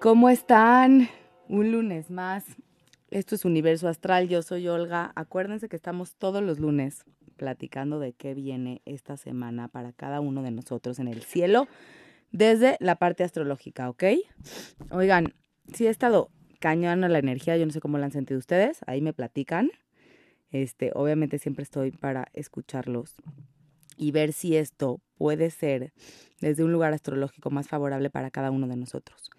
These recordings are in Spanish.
¿Cómo están? Un lunes más. Esto es Universo Astral, yo soy Olga. Acuérdense que estamos todos los lunes platicando de qué viene esta semana para cada uno de nosotros en el cielo desde la parte astrológica, ¿ok? Oigan, si he estado cañón la energía, yo no sé cómo la han sentido ustedes, ahí me platican. Este, obviamente siempre estoy para escucharlos y ver si esto puede ser desde un lugar astrológico más favorable para cada uno de nosotros.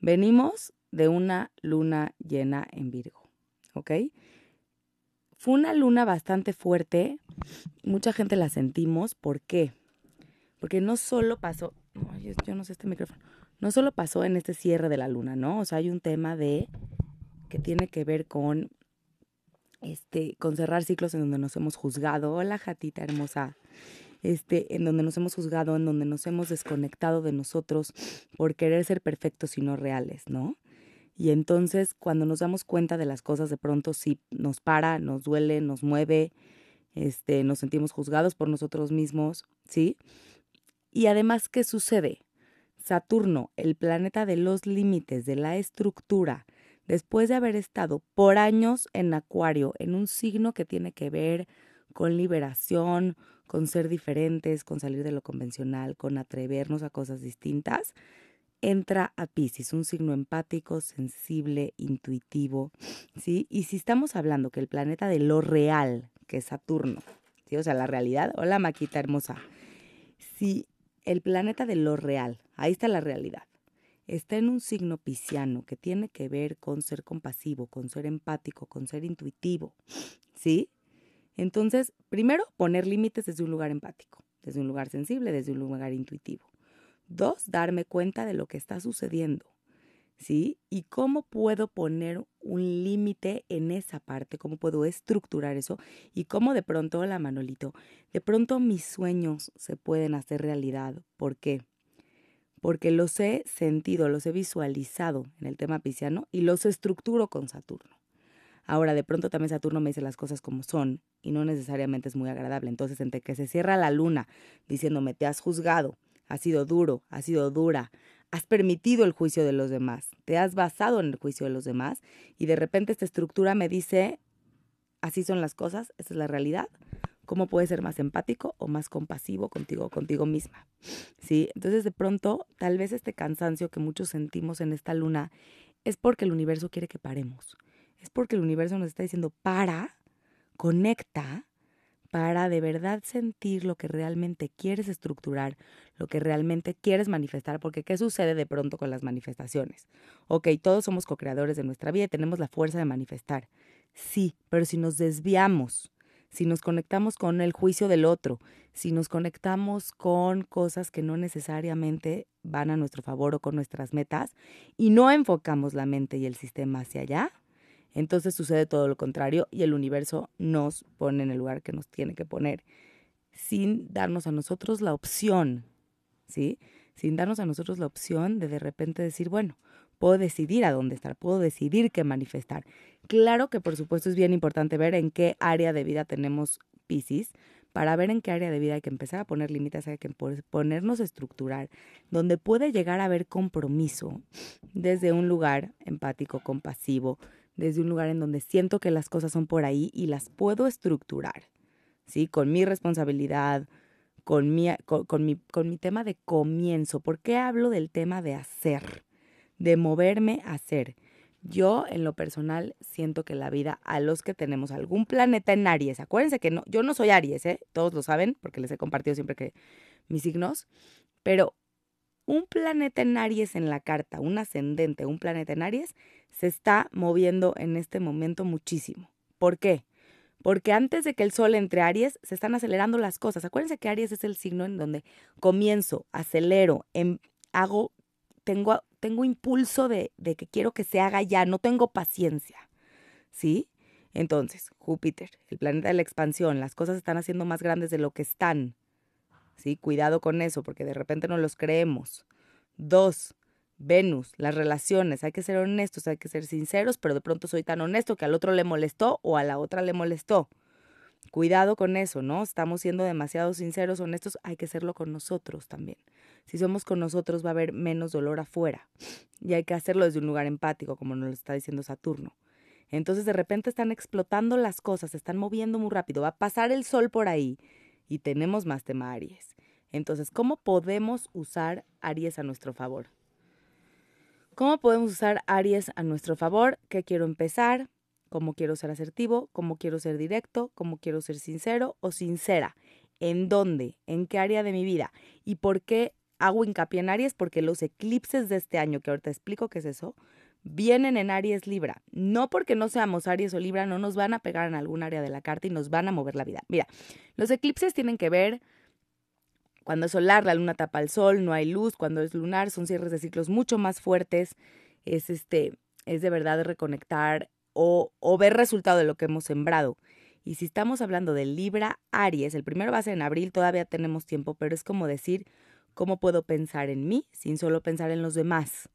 Venimos de una luna llena en Virgo, ¿ok? Fue una luna bastante fuerte, mucha gente la sentimos, ¿por qué? Porque no solo pasó, yo no sé este micrófono, no solo pasó en este cierre de la luna, ¿no? O sea, hay un tema de que tiene que ver con este con cerrar ciclos en donde nos hemos juzgado. Hola, jatita hermosa. Este, en donde nos hemos juzgado, en donde nos hemos desconectado de nosotros por querer ser perfectos y no reales, ¿no? Y entonces cuando nos damos cuenta de las cosas de pronto sí nos para, nos duele, nos mueve, este, nos sentimos juzgados por nosotros mismos, ¿sí? Y además, ¿qué sucede? Saturno, el planeta de los límites, de la estructura, después de haber estado por años en Acuario, en un signo que tiene que ver con liberación, con ser diferentes, con salir de lo convencional, con atrevernos a cosas distintas, entra a Pisces, un signo empático, sensible, intuitivo, ¿sí? Y si estamos hablando que el planeta de lo real, que es Saturno, ¿sí? O sea, la realidad, hola Maquita hermosa, si el planeta de lo real, ahí está la realidad, está en un signo pisciano que tiene que ver con ser compasivo, con ser empático, con ser intuitivo, ¿sí? Entonces, primero, poner límites desde un lugar empático, desde un lugar sensible, desde un lugar intuitivo. Dos, darme cuenta de lo que está sucediendo, ¿sí? Y cómo puedo poner un límite en esa parte, cómo puedo estructurar eso y cómo de pronto, la Manolito, de pronto mis sueños se pueden hacer realidad. ¿Por qué? Porque los he sentido, los he visualizado en el tema pisciano y los estructuro con Saturno. Ahora, de pronto también Saturno me dice las cosas como son y no necesariamente es muy agradable. Entonces, entre que se cierra la luna diciéndome, te has juzgado, has sido duro, has sido dura, has permitido el juicio de los demás, te has basado en el juicio de los demás y de repente esta estructura me dice, así son las cosas, esa es la realidad, cómo puedes ser más empático o más compasivo contigo, contigo misma. ¿Sí? Entonces de pronto, tal vez este cansancio que muchos sentimos en esta luna es porque el universo quiere que paremos. Es porque el universo nos está diciendo, para, conecta, para de verdad sentir lo que realmente quieres estructurar, lo que realmente quieres manifestar, porque ¿qué sucede de pronto con las manifestaciones? Ok, todos somos co-creadores de nuestra vida y tenemos la fuerza de manifestar. Sí, pero si nos desviamos, si nos conectamos con el juicio del otro, si nos conectamos con cosas que no necesariamente van a nuestro favor o con nuestras metas y no enfocamos la mente y el sistema hacia allá, entonces sucede todo lo contrario y el universo nos pone en el lugar que nos tiene que poner sin darnos a nosotros la opción, ¿sí? Sin darnos a nosotros la opción de de repente decir, bueno, puedo decidir a dónde estar, puedo decidir qué manifestar. Claro que por supuesto es bien importante ver en qué área de vida tenemos Pisces, para ver en qué área de vida hay que empezar a poner límites, hay que ponernos a estructurar, donde puede llegar a haber compromiso desde un lugar empático, compasivo, desde un lugar en donde siento que las cosas son por ahí y las puedo estructurar, ¿sí? Con mi responsabilidad, con mi, con, mi, con mi tema de comienzo. ¿Por qué hablo del tema de hacer? De moverme a hacer. Yo, en lo personal, siento que la vida, a los que tenemos algún planeta en Aries, acuérdense que no, yo no soy Aries, ¿eh? todos lo saben, porque les he compartido siempre que mis signos, pero un planeta en Aries en la carta, un ascendente, un planeta en Aries, se está moviendo en este momento muchísimo. ¿Por qué? Porque antes de que el Sol entre Aries, se están acelerando las cosas. Acuérdense que Aries es el signo en donde comienzo, acelero, em, hago, tengo, tengo impulso de, de que quiero que se haga ya, no tengo paciencia. ¿Sí? Entonces, Júpiter, el planeta de la expansión, las cosas están haciendo más grandes de lo que están. ¿Sí? Cuidado con eso, porque de repente no los creemos. Dos, Venus, las relaciones, hay que ser honestos, hay que ser sinceros, pero de pronto soy tan honesto que al otro le molestó o a la otra le molestó. Cuidado con eso, ¿no? Estamos siendo demasiado sinceros, honestos, hay que hacerlo con nosotros también. Si somos con nosotros va a haber menos dolor afuera y hay que hacerlo desde un lugar empático, como nos lo está diciendo Saturno. Entonces de repente están explotando las cosas, se están moviendo muy rápido, va a pasar el sol por ahí y tenemos más tema Aries. Entonces, ¿cómo podemos usar Aries a nuestro favor? ¿Cómo podemos usar Aries a nuestro favor? ¿Qué quiero empezar? ¿Cómo quiero ser asertivo? ¿Cómo quiero ser directo? ¿Cómo quiero ser sincero o sincera? ¿En dónde? ¿En qué área de mi vida? ¿Y por qué hago hincapié en Aries? Porque los eclipses de este año, que ahorita explico qué es eso, vienen en Aries Libra. No porque no seamos Aries o Libra, no nos van a pegar en algún área de la carta y nos van a mover la vida. Mira, los eclipses tienen que ver cuando es solar, la luna tapa el sol, no hay luz, cuando es lunar, son cierres de ciclos mucho más fuertes. Es este, es de verdad reconectar o, o ver resultado de lo que hemos sembrado. Y si estamos hablando de Libra Aries, el primero va a ser en abril, todavía tenemos tiempo, pero es como decir, ¿cómo puedo pensar en mí sin solo pensar en los demás?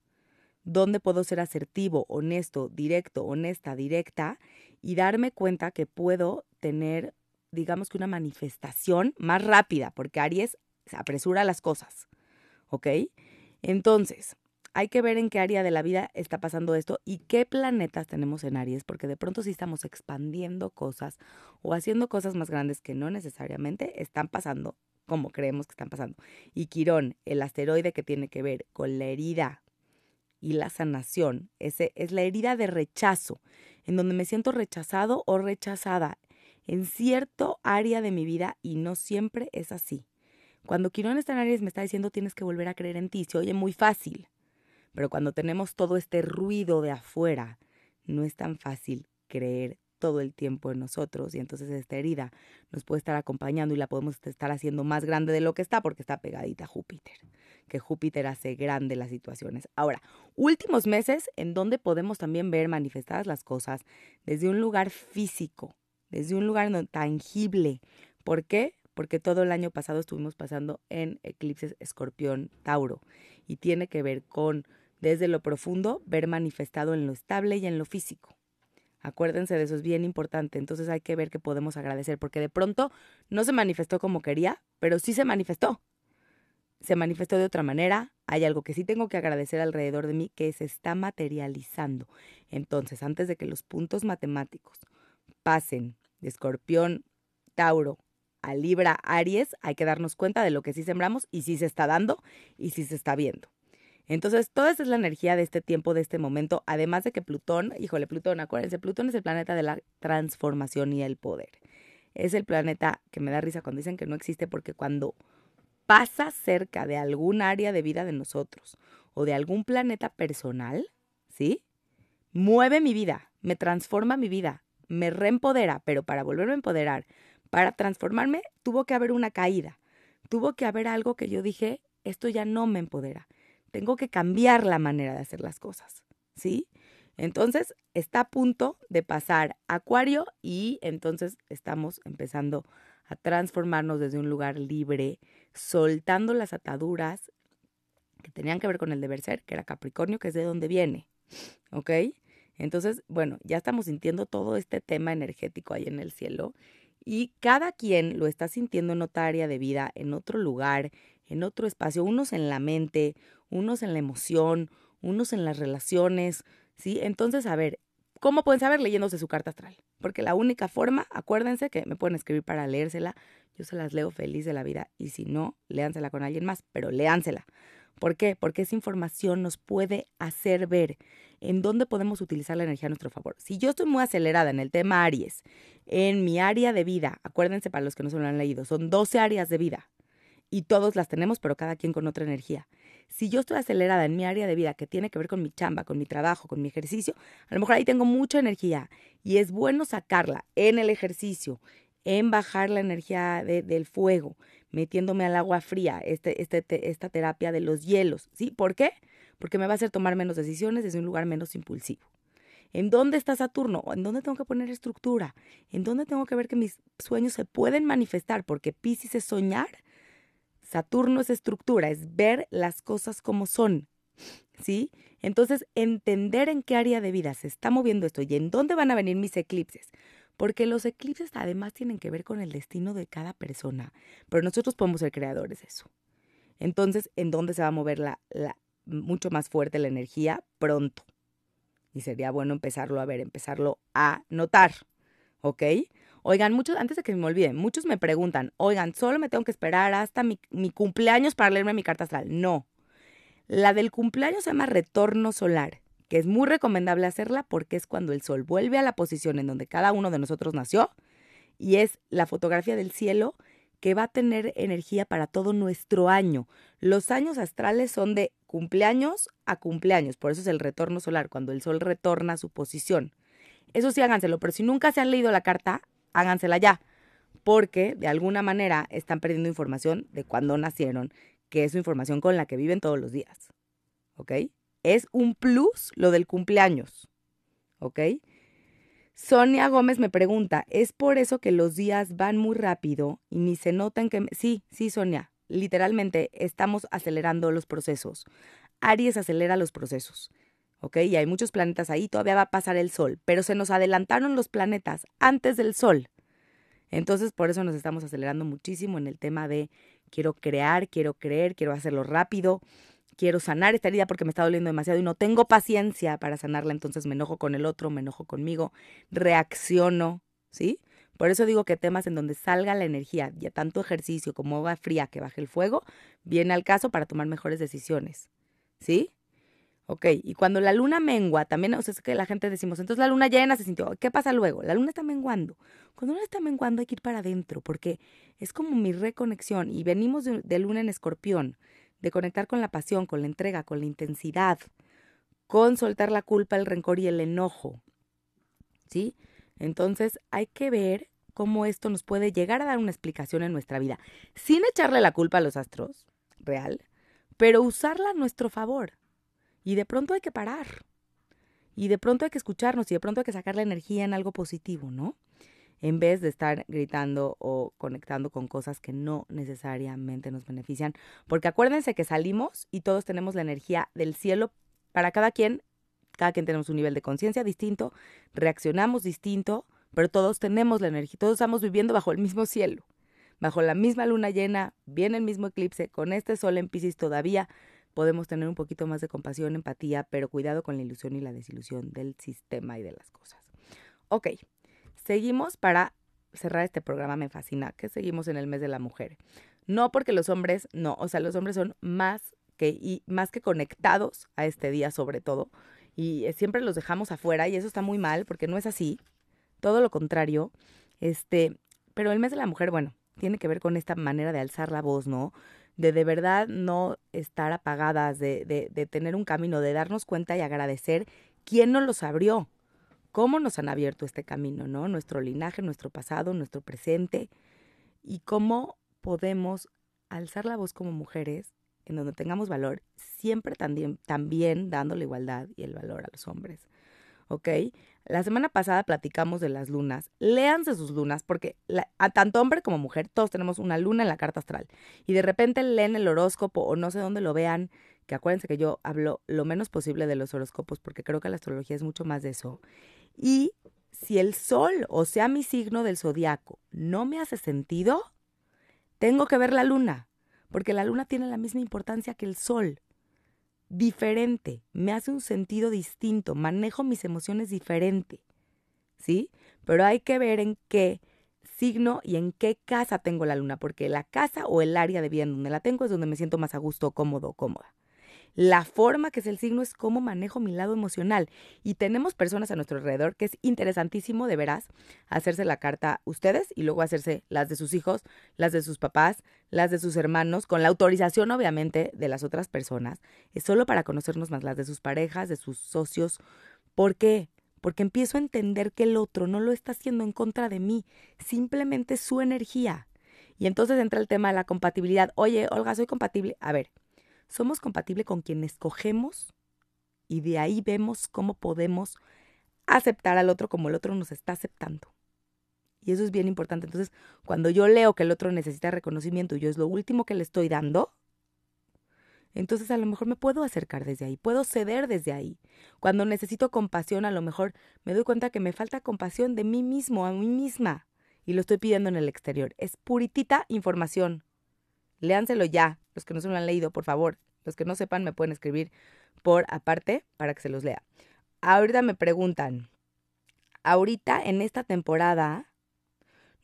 ¿Dónde puedo ser asertivo, honesto, directo, honesta, directa y darme cuenta que puedo tener, digamos que una manifestación más rápida, porque Aries se apresura las cosas, ¿ok? Entonces, hay que ver en qué área de la vida está pasando esto y qué planetas tenemos en Aries, porque de pronto sí estamos expandiendo cosas o haciendo cosas más grandes que no necesariamente están pasando como creemos que están pasando. Y Quirón, el asteroide que tiene que ver con la herida y la sanación, ese es la herida de rechazo, en donde me siento rechazado o rechazada en cierto área de mi vida y no siempre es así. Cuando Quirón está en Aries me está diciendo tienes que volver a creer en ti, se oye muy fácil, pero cuando tenemos todo este ruido de afuera, no es tan fácil creer todo el tiempo en nosotros y entonces esta herida nos puede estar acompañando y la podemos estar haciendo más grande de lo que está porque está pegadita a Júpiter, que Júpiter hace grande las situaciones. Ahora, últimos meses en donde podemos también ver manifestadas las cosas desde un lugar físico, desde un lugar no tangible. ¿Por qué? porque todo el año pasado estuvimos pasando en eclipses escorpión Tauro y tiene que ver con desde lo profundo ver manifestado en lo estable y en lo físico. Acuérdense de eso, es bien importante. Entonces hay que ver que podemos agradecer, porque de pronto no se manifestó como quería, pero sí se manifestó. Se manifestó de otra manera. Hay algo que sí tengo que agradecer alrededor de mí que se está materializando. Entonces, antes de que los puntos matemáticos pasen de escorpión, Tauro a Libra, Aries, hay que darnos cuenta de lo que sí sembramos y sí se está dando y sí se está viendo. Entonces, toda esa es la energía de este tiempo, de este momento, además de que Plutón, híjole, Plutón, acuérdense, Plutón es el planeta de la transformación y el poder. Es el planeta que me da risa cuando dicen que no existe porque cuando pasa cerca de algún área de vida de nosotros o de algún planeta personal, ¿sí? Mueve mi vida, me transforma mi vida, me reempodera, pero para volverme a empoderar, para transformarme tuvo que haber una caída, tuvo que haber algo que yo dije, esto ya no me empodera, tengo que cambiar la manera de hacer las cosas, ¿sí? Entonces está a punto de pasar Acuario y entonces estamos empezando a transformarnos desde un lugar libre, soltando las ataduras que tenían que ver con el deber ser, que era Capricornio, que es de donde viene, ¿ok? Entonces, bueno, ya estamos sintiendo todo este tema energético ahí en el cielo y cada quien lo está sintiendo en otra área de vida, en otro lugar, en otro espacio, unos en la mente, unos en la emoción, unos en las relaciones, ¿sí? Entonces, a ver, ¿cómo pueden saber? Leyéndose su carta astral. Porque la única forma, acuérdense que me pueden escribir para leérsela, yo se las leo feliz de la vida y si no, léansela con alguien más, pero léansela. ¿Por qué? Porque esa información nos puede hacer ver en dónde podemos utilizar la energía a nuestro favor. Si yo estoy muy acelerada en el tema Aries, en mi área de vida, acuérdense para los que no se lo han leído, son 12 áreas de vida y todos las tenemos, pero cada quien con otra energía. Si yo estoy acelerada en mi área de vida que tiene que ver con mi chamba, con mi trabajo, con mi ejercicio, a lo mejor ahí tengo mucha energía y es bueno sacarla en el ejercicio, en bajar la energía del fuego, metiéndome al agua fría, este, este, esta terapia de los hielos. ¿Sí? ¿Por qué? Porque me va a hacer tomar menos decisiones desde un lugar menos impulsivo. ¿En dónde está Saturno? ¿En dónde tengo que poner estructura? ¿En dónde tengo que ver que mis sueños se pueden manifestar? Porque Pisces es soñar, Saturno es estructura, es ver las cosas como son. ¿Sí? Entonces, entender en qué área de vida se está moviendo esto y en dónde van a venir mis eclipses Porque los eclipses además tienen que ver con el destino de cada persona, pero nosotros podemos ser creadores de eso. Entonces, ¿en dónde se va a mover la, la, mucho más fuerte la energía? Pronto. Y sería bueno empezarlo a ver, empezarlo a notar. ¿Ok? Oigan, muchos, antes de que me olviden, muchos me preguntan, oigan, solo me tengo que esperar hasta mi, mi cumpleaños para leerme mi carta astral. No. La del cumpleaños se llama retorno solar, que es muy recomendable hacerla porque es cuando el sol vuelve a la posición en donde cada uno de nosotros nació y es la fotografía del cielo que va a tener energía para todo nuestro año. Los años astrales son de cumpleaños a cumpleaños, por eso es el retorno solar, cuando el sol retorna a su posición. Eso sí, háganselo, pero si nunca se han leído la carta, hágansela ya, porque de alguna manera están perdiendo información de cuándo nacieron, que es su información con la que viven todos los días. ¿Ok? Es un plus lo del cumpleaños. ¿Ok? Sonia Gómez me pregunta, ¿es por eso que los días van muy rápido y ni se notan que... Sí, sí, Sonia, literalmente estamos acelerando los procesos. Aries acelera los procesos. ¿Ok? Y hay muchos planetas ahí, todavía va a pasar el Sol, pero se nos adelantaron los planetas antes del Sol. Entonces, por eso nos estamos acelerando muchísimo en el tema de quiero crear, quiero creer, quiero hacerlo rápido, quiero sanar esta herida porque me está doliendo demasiado y no tengo paciencia para sanarla, entonces me enojo con el otro, me enojo conmigo, reacciono, ¿sí? Por eso digo que temas en donde salga la energía, ya tanto ejercicio como agua fría que baje el fuego, viene al caso para tomar mejores decisiones, ¿sí? Ok, y cuando la luna mengua, también, o sea, es que la gente decimos, entonces la luna llena se sintió, ¿qué pasa luego? La luna está menguando. Cuando la luna está menguando hay que ir para adentro, porque es como mi reconexión, y venimos de, de luna en escorpión, de conectar con la pasión, con la entrega, con la intensidad, con soltar la culpa, el rencor y el enojo. ¿Sí? Entonces hay que ver cómo esto nos puede llegar a dar una explicación en nuestra vida, sin echarle la culpa a los astros, real, pero usarla a nuestro favor. Y de pronto hay que parar. Y de pronto hay que escucharnos y de pronto hay que sacar la energía en algo positivo, ¿no? En vez de estar gritando o conectando con cosas que no necesariamente nos benefician. Porque acuérdense que salimos y todos tenemos la energía del cielo para cada quien. Cada quien tenemos un nivel de conciencia distinto, reaccionamos distinto, pero todos tenemos la energía, todos estamos viviendo bajo el mismo cielo, bajo la misma luna llena, viene el mismo eclipse, con este sol en Pisces todavía podemos tener un poquito más de compasión, empatía, pero cuidado con la ilusión y la desilusión del sistema y de las cosas. Ok, seguimos para cerrar este programa, me fascina, que seguimos en el mes de la mujer. No porque los hombres, no, o sea, los hombres son más que, y más que conectados a este día sobre todo, y siempre los dejamos afuera y eso está muy mal porque no es así, todo lo contrario, este, pero el mes de la mujer, bueno, tiene que ver con esta manera de alzar la voz, ¿no? De de verdad no estar apagadas, de, de, de tener un camino, de darnos cuenta y agradecer quién nos los abrió, cómo nos han abierto este camino, ¿no? Nuestro linaje, nuestro pasado, nuestro presente y cómo podemos alzar la voz como mujeres en donde tengamos valor, siempre también, también dando la igualdad y el valor a los hombres. ¿Ok? La semana pasada platicamos de las lunas. Léanse sus lunas porque a tanto hombre como mujer todos tenemos una luna en la carta astral. Y de repente leen el horóscopo o no sé dónde lo vean, que acuérdense que yo hablo lo menos posible de los horóscopos porque creo que la astrología es mucho más de eso. Y si el sol, o sea mi signo del zodiaco, no me hace sentido, tengo que ver la luna, porque la luna tiene la misma importancia que el sol diferente, me hace un sentido distinto, manejo mis emociones diferente, ¿sí? Pero hay que ver en qué signo y en qué casa tengo la luna, porque la casa o el área de vida en donde la tengo es donde me siento más a gusto, cómodo, cómoda. La forma que es el signo es cómo manejo mi lado emocional. Y tenemos personas a nuestro alrededor que es interesantísimo de veras hacerse la carta ustedes y luego hacerse las de sus hijos, las de sus papás, las de sus hermanos, con la autorización obviamente de las otras personas. Es solo para conocernos más las de sus parejas, de sus socios. ¿Por qué? Porque empiezo a entender que el otro no lo está haciendo en contra de mí, simplemente su energía. Y entonces entra el tema de la compatibilidad. Oye, Olga, soy compatible. A ver, somos compatibles con quien escogemos y de ahí vemos cómo podemos aceptar al otro como el otro nos está aceptando. Y eso es bien importante. Entonces, cuando yo leo que el otro necesita reconocimiento y yo es lo último que le estoy dando, Entonces a lo mejor me puedo acercar desde ahí, puedo ceder desde ahí. Cuando necesito compasión, a lo mejor me doy cuenta que me falta compasión de mí mismo, a mí misma, y lo estoy pidiendo en el exterior. Es puritita información. Léanselo ya, los que no se lo han leído, por favor. Los que no sepan me pueden escribir por aparte para que se los lea. Ahorita me preguntan, ahorita en esta temporada,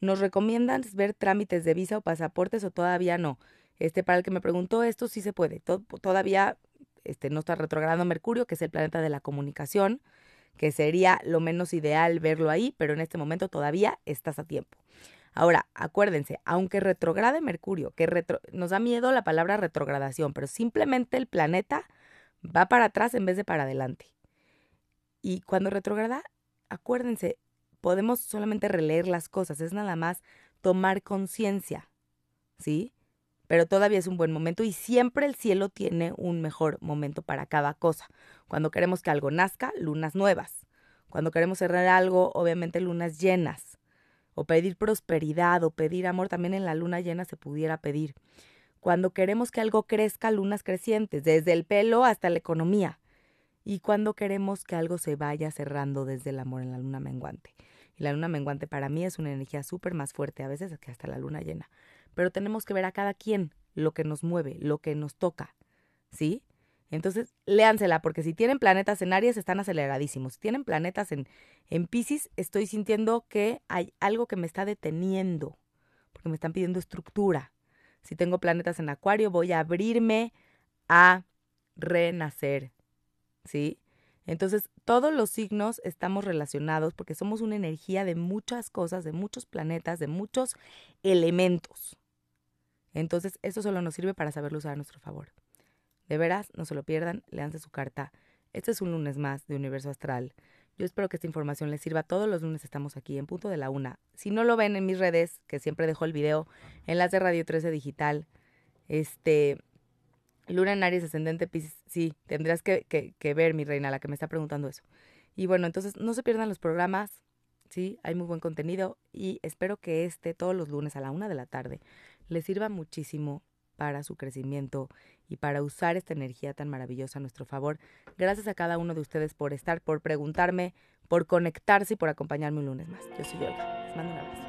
¿nos recomiendan ver trámites de visa o pasaportes o todavía no? Este, para el que me preguntó esto, sí se puede. todavía este, no está retrogradando Mercurio, que es el planeta de la comunicación, que sería lo menos ideal verlo ahí, pero en este momento todavía estás a tiempo. Ahora, acuérdense, aunque retrograde Mercurio, que retro, nos da miedo la palabra retrogradación, pero simplemente el planeta va para atrás en vez de para adelante. Y cuando retrograda, acuérdense, podemos solamente releer las cosas, es nada más tomar conciencia, ¿sí? Pero todavía es un buen momento y siempre el cielo tiene un mejor momento para cada cosa. Cuando queremos que algo nazca, lunas nuevas. Cuando queremos cerrar algo, obviamente lunas llenas o pedir prosperidad o pedir amor, también en la luna llena se pudiera pedir. Cuando queremos que algo crezca, lunas crecientes, desde el pelo hasta la economía. Y cuando queremos que algo se vaya cerrando desde el amor en la luna menguante. Y la luna menguante para mí es una energía súper más fuerte a veces que hasta la luna llena. Pero tenemos que ver a cada quien lo que nos mueve, lo que nos toca. ¿Sí? Entonces, léansela, porque si tienen planetas en Aries, están aceleradísimos. Si tienen planetas en, en Pisces, estoy sintiendo que hay algo que me está deteniendo, porque me están pidiendo estructura. Si tengo planetas en Acuario, voy a abrirme a renacer. ¿Sí? Entonces, todos los signos estamos relacionados porque somos una energía de muchas cosas, de muchos planetas, de muchos elementos. Entonces, eso solo nos sirve para saberlo usar a nuestro favor. De veras, no se lo pierdan, leanse su carta. Este es un lunes más de Universo Astral. Yo espero que esta información les sirva. Todos los lunes estamos aquí en punto de la una. Si no lo ven en mis redes, que siempre dejo el video, en las de Radio 13 Digital, este, Luna en Aries Ascendente sí, tendrás que, que, que ver, mi reina, la que me está preguntando eso. Y bueno, entonces no se pierdan los programas, sí, hay muy buen contenido y espero que este, todos los lunes a la una de la tarde, les sirva muchísimo para su crecimiento y para usar esta energía tan maravillosa a nuestro favor. Gracias a cada uno de ustedes por estar, por preguntarme, por conectarse y por acompañarme un lunes más. Yo soy Olga. Les mando un abrazo.